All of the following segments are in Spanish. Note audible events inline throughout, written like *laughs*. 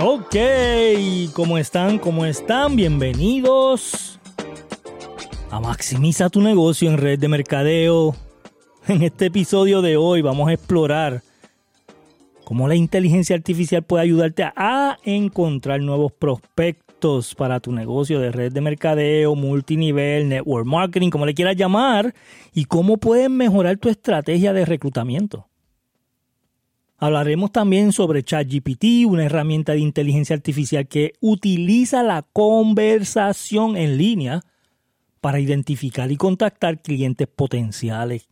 Ok, ¿cómo están? ¿Cómo están? Bienvenidos a Maximiza tu negocio en red de mercadeo. En este episodio de hoy vamos a explorar cómo la inteligencia artificial puede ayudarte a encontrar nuevos prospectos para tu negocio de red de mercadeo, multinivel, network marketing, como le quieras llamar, y cómo puedes mejorar tu estrategia de reclutamiento. Hablaremos también sobre ChatGPT, una herramienta de inteligencia artificial que utiliza la conversación en línea para identificar y contactar clientes potenciales,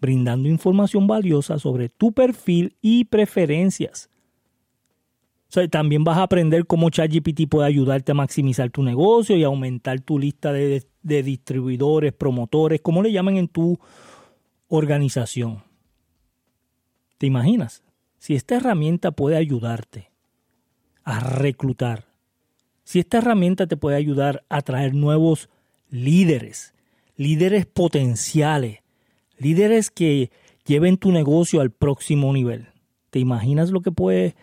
brindando información valiosa sobre tu perfil y preferencias. también vas a aprender cómo ChatGPT puede ayudarte a maximizar tu negocio y aumentar tu lista de, de distribuidores, promotores, como le llaman en tu organización. ¿Te imaginas? Si esta herramienta puede ayudarte a reclutar, si esta herramienta te puede ayudar a traer nuevos líderes, líderes potenciales, líderes que lleven tu negocio al próximo nivel. ¿Te imaginas lo que puede,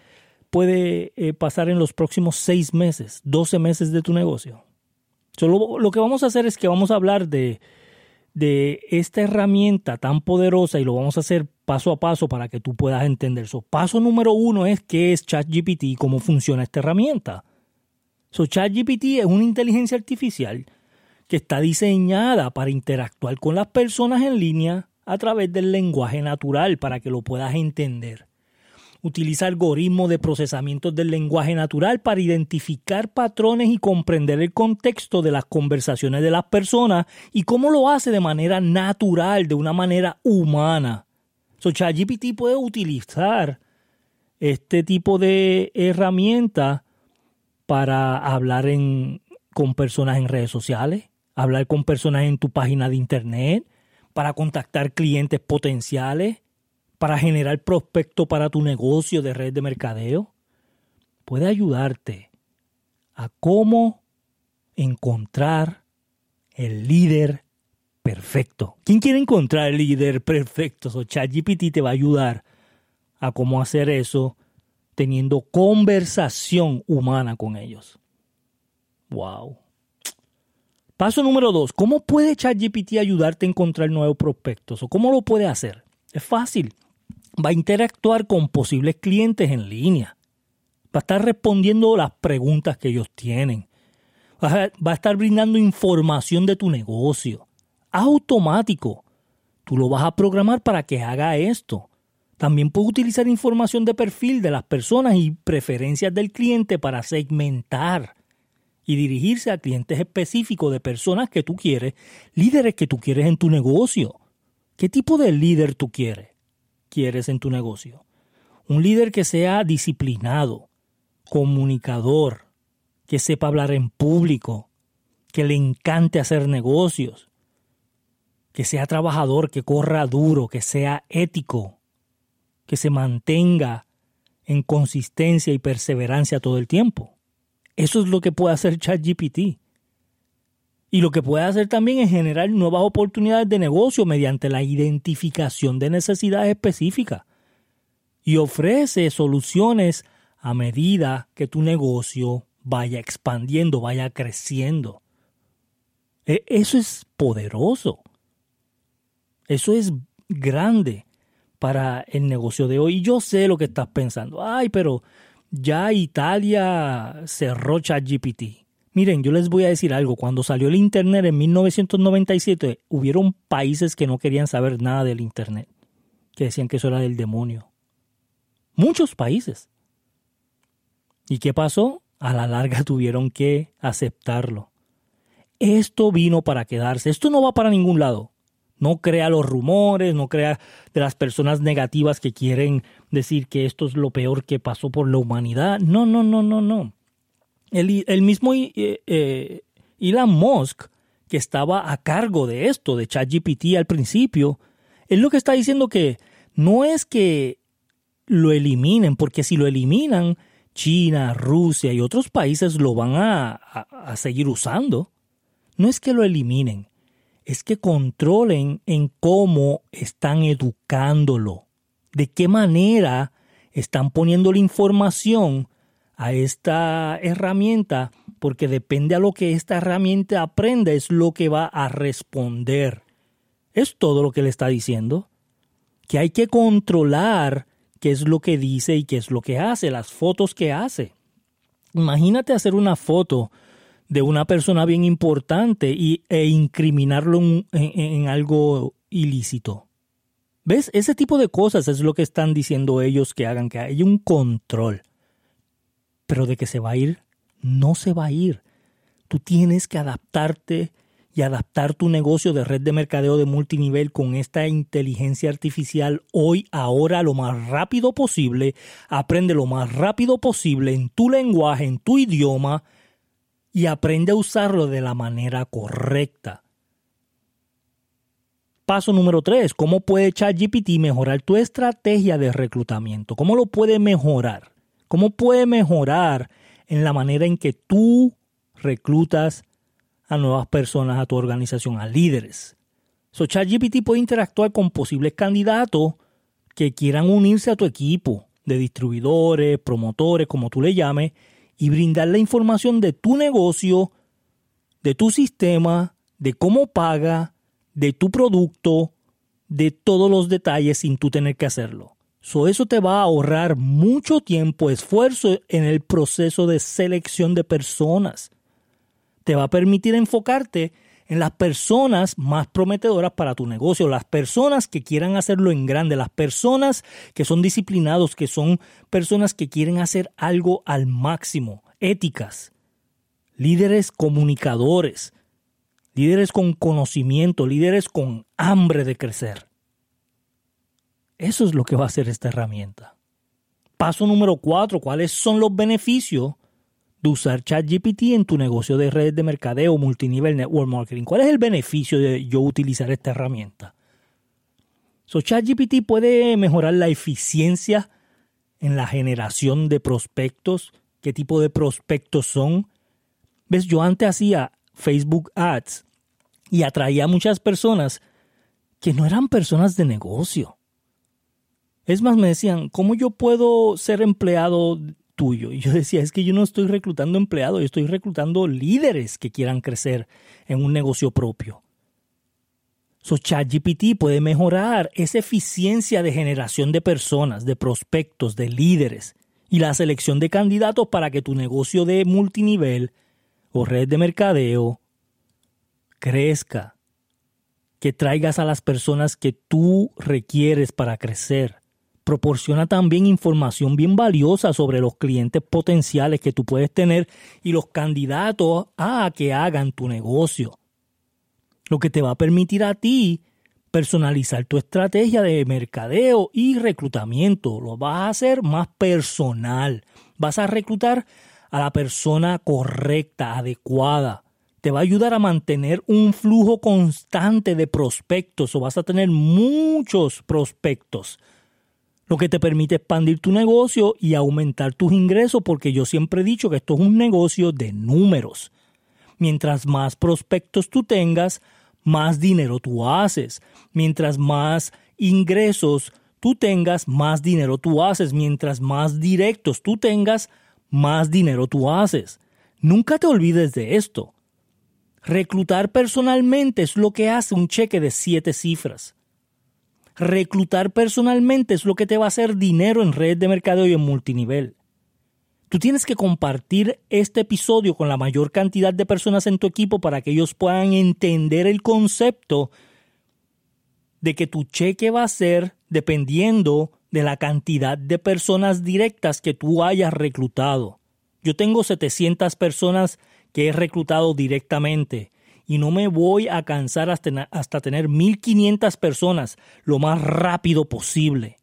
puede eh, pasar en los próximos seis meses, doce meses de tu negocio? Solo, lo que vamos a hacer es que vamos a hablar de, de esta herramienta tan poderosa y lo vamos a hacer paso a paso para que tú puedas entender eso. Paso número uno es qué es ChatGPT y cómo funciona esta herramienta. So, ChatGPT es una inteligencia artificial que está diseñada para interactuar con las personas en línea a través del lenguaje natural para que lo puedas entender utiliza algoritmos de procesamiento del lenguaje natural para identificar patrones y comprender el contexto de las conversaciones de las personas y cómo lo hace de manera natural, de una manera humana. So, ChatGPT puede utilizar este tipo de herramienta para hablar con personas en redes sociales, hablar con personas en tu página de internet, para contactar clientes potenciales, para generar prospecto para tu negocio de red de mercadeo, puede ayudarte a cómo encontrar el líder perfecto. ¿Quién quiere encontrar el líder perfecto? So, ChatGPT te va a ayudar a cómo hacer eso teniendo conversación humana con ellos. Wow. Paso número dos. ¿Cómo puede ChatGPT ayudarte a encontrar nuevos prospectos? ¿O cómo lo puede hacer? Es fácil va a interactuar con posibles clientes en línea. Va a estar respondiendo las preguntas que ellos tienen. Va a, estar brindando información de tu negocio. Automático. Tú lo vas a programar para que haga esto. También puede utilizar información de perfil de las personas y preferencias del cliente para segmentar y dirigirse a clientes específicos de personas que tú quieres, líderes que tú quieres en tu negocio. ¿Qué tipo de líder tú quieres? quieres en tu negocio. Un líder que sea disciplinado, comunicador, que sepa hablar en público, que le encante hacer negocios, que sea trabajador, que corra duro, que sea ético, que se mantenga en consistencia y perseverancia todo el tiempo. Eso es lo que puede hacer ChatGPT. Y lo que puede hacer también es generar nuevas oportunidades de negocio mediante la identificación de necesidades específicas. Y ofrece soluciones a medida que tu negocio vaya expandiendo, vaya creciendo. E, eso es poderoso. Eso es grande para el negocio de hoy. Y yo sé lo que estás pensando. Ay, pero ya Italia cerró ChatGPT. Miren, yo les voy a decir algo. Cuando salió el Internet en 1997, hubieron países que no querían saber nada del Internet, que decían que eso era del demonio. Muchos países. ¿Y qué pasó? A la larga *laughs* tuvieron que aceptarlo. Esto vino para quedarse. Esto no va para ningún lado. No crea los rumores, no crea de las personas negativas que quieren decir que esto es lo peor que pasó por la humanidad. No, no, no, no, no el, mismo eh, eh, Elon Musk, que estaba a cargo de esto, de ChatGPT al principio, es lo que está diciendo que no es que lo eliminen, porque si lo eliminan, China, Rusia y otros países lo van a, a seguir usando. No es que lo eliminen, es que controlen en cómo están educándolo, de qué manera están poniendo la información a esta herramienta porque depende a lo que esta herramienta aprenda es lo que va a responder. Es todo lo que le está diciendo. Que hay que controlar qué es lo que dice y qué es lo que hace, las fotos que hace. Imagínate hacer una foto de una persona bien importante y, e incriminarlo en algo ilícito. ¿Ves? Ese tipo de cosas es lo que están diciendo ellos que hagan, que hay un control. Pero de que se va a ir, no se va a ir. Tú tienes que adaptarte y adaptar tu negocio de red de mercadeo de multinivel con esta inteligencia artificial hoy, ahora, lo más rápido posible. Aprende lo más rápido posible en tu lenguaje, en tu idioma y aprende a usarlo de la manera correcta. Paso número 3. ¿Cómo puede ChatGPT mejorar tu estrategia de reclutamiento? ¿Cómo lo puede mejorar? ¿Cómo puede mejorar en la manera en que tú reclutas a nuevas personas a tu organización, a líderes. So, ChatGPT puede interactuar con posibles candidatos que quieran unirse a tu equipo de distribuidores, promotores, como tú le llames, y brindar la información de tu negocio, de tu sistema, de cómo paga, de tu producto, de todos los detalles sin tú tener que hacerlo. So, eso te va a ahorrar mucho tiempo, esfuerzo en el proceso de selección de personas te va a permitir enfocarte en las personas más prometedoras para tu negocio, las personas que quieran hacerlo en grande, las personas que son disciplinados, que son personas que quieren hacer algo al máximo, éticas, líderes comunicadores, líderes con conocimiento, líderes con hambre de crecer. Eso es lo que va a hacer esta herramienta. Paso número cuatro, ¿cuáles son los beneficios usar ChatGPT en tu negocio de redes de mercadeo multinivel network marketing. ¿Cuál es el beneficio de yo utilizar esta herramienta? So, ChatGPT puede mejorar la eficiencia en la generación de prospectos, qué tipo de prospectos son. Ves, yo antes hacía Facebook Ads y atraía a muchas personas que no eran personas de negocio. Es más, me decían, ¿cómo yo puedo ser empleado tuyo. Y yo decía, es que yo no estoy reclutando empleados, yo estoy reclutando líderes que quieran crecer en un negocio propio. So ChatGPT puede mejorar esa eficiencia de generación de personas, de prospectos, de líderes y la selección de candidatos para que tu negocio de multinivel o red de mercadeo crezca, que traigas a las personas que tú requieres para crecer proporciona también información bien valiosa sobre los clientes potenciales que tú puedes tener y los candidatos a que hagan tu negocio. Lo que te va a permitir a ti personalizar tu estrategia de mercadeo y reclutamiento. Lo vas a hacer más personal. Vas a reclutar a la persona correcta, adecuada. Te va a ayudar a mantener un flujo constante de prospectos o vas a tener muchos prospectos lo que te permite expandir tu negocio y aumentar tus ingresos, porque yo siempre he dicho que esto es un negocio de números. Mientras más prospectos tú tengas, más dinero tú haces. Mientras más ingresos tú tengas, más dinero tú haces. Mientras más directos tú tengas, más dinero tú haces. Nunca te olvides de esto. Reclutar personalmente es lo que hace un cheque de siete cifras. Reclutar personalmente es lo que te va a hacer dinero en redes de mercadeo y en multinivel. Tú tienes que compartir este episodio con la mayor cantidad de personas en tu equipo para que ellos puedan entender el concepto de que tu cheque va a ser dependiendo de la cantidad de personas directas que tú hayas reclutado. Yo tengo 700 personas que he reclutado directamente y no me voy a cansar hasta, hasta tener 1500 personas lo más rápido posible.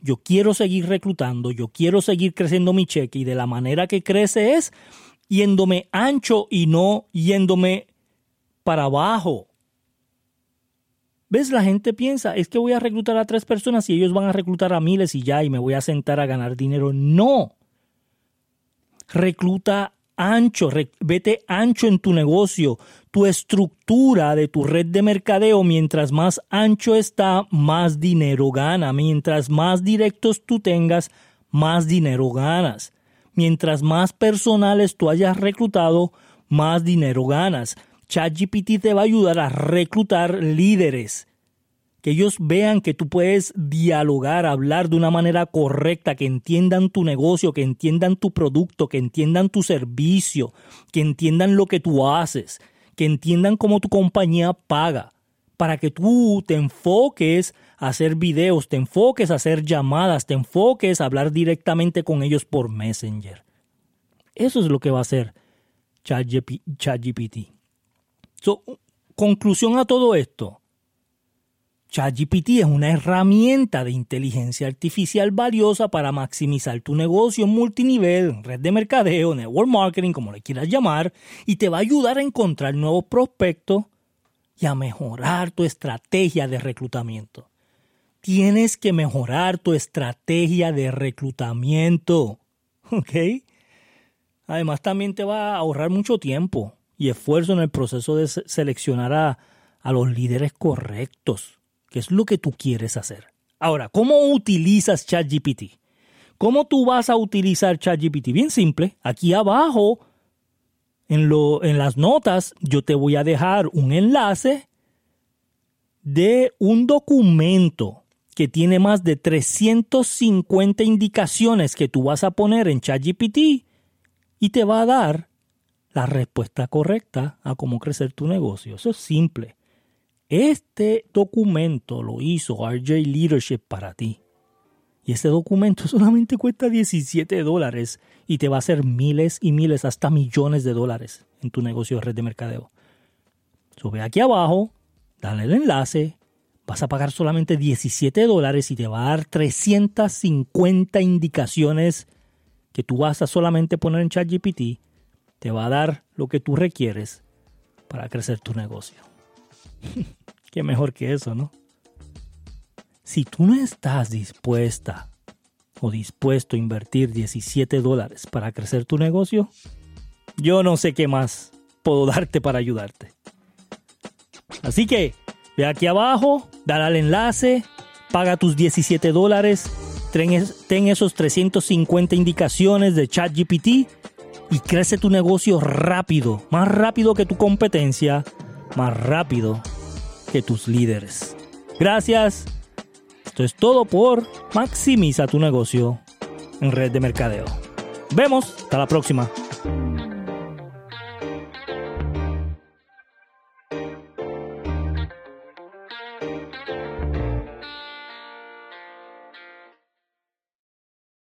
Yo quiero seguir reclutando, yo quiero seguir creciendo mi cheque y de la manera que crece es yéndome ancho y no yéndome para abajo. ¿Ves? La gente piensa, es que voy a reclutar a tres personas y ellos van a reclutar a miles y ya, y me voy a sentar a ganar dinero. No. Recluta ancho, vete ancho en tu negocio, tu estructura de tu red de mercadeo, mientras más ancho está, más dinero gana. Mientras más directos tú tengas, más dinero ganas. Mientras más personales tú hayas reclutado, más dinero ganas. ChatGPT te va a ayudar a reclutar líderes. Que ellos vean que tú puedes dialogar, hablar de una manera correcta, que entiendan tu negocio, que entiendan tu producto, que entiendan tu servicio, que entiendan lo que tú haces, que entiendan cómo tu compañía paga, para que tú te enfoques a hacer videos, te enfoques a hacer llamadas, te enfoques a hablar directamente con ellos por Messenger. Eso es lo que va a hacer ChatGPT. conclusión a todo esto. ChatGPT es una herramienta de inteligencia artificial valiosa para maximizar tu negocio multinivel, red de mercadeo, network marketing, como le quieras llamar, y te va a ayudar a encontrar nuevos prospectos y a mejorar tu estrategia de reclutamiento. Tienes que mejorar tu estrategia de reclutamiento. *laughs* ¿Ok? Además, también te va a ahorrar mucho tiempo y esfuerzo en el proceso de seleccionar a, a los líderes correctos, que es lo que tú quieres hacer. Ahora, ¿cómo utilizas ChatGPT? ¿Cómo tú vas a utilizar ChatGPT? Bien simple, aquí abajo en, lo, en las notas yo te voy a dejar un enlace de un documento que tiene más de 350 indicaciones que tú vas a poner en ChatGPT y te va a dar la respuesta correcta a cómo crecer tu negocio. Eso es simple. Este documento lo hizo RJ Leadership para ti. Y ese documento *laughs* solamente cuesta 17 dólares y te va a hacer miles y miles, hasta millones de dólares en tu negocio de red de mercadeo. Sube aquí abajo, dale el enlace, vas a pagar solamente 17 dólares y te va a dar 350 indicaciones que tú vas a solamente poner en ChatGPT. Te va a dar lo que tú requieres para crecer tu negocio. *laughs* Qué mejor que eso, ¿no? Si tú no estás dispuesta o dispuesto a invertir 17 dólares para crecer tu negocio, yo no sé qué más puedo darte para ayudarte. Así que ve aquí abajo, dale al enlace, paga tus 17 dólares, ten esos 350 indicaciones de ChatGPT y crece tu negocio rápido, más rápido que tu competencia, más rápido que tus líderes. Gracias. Esto es todo por Maximiza tu negocio en red de mercadeo. Vemos, hasta la próxima.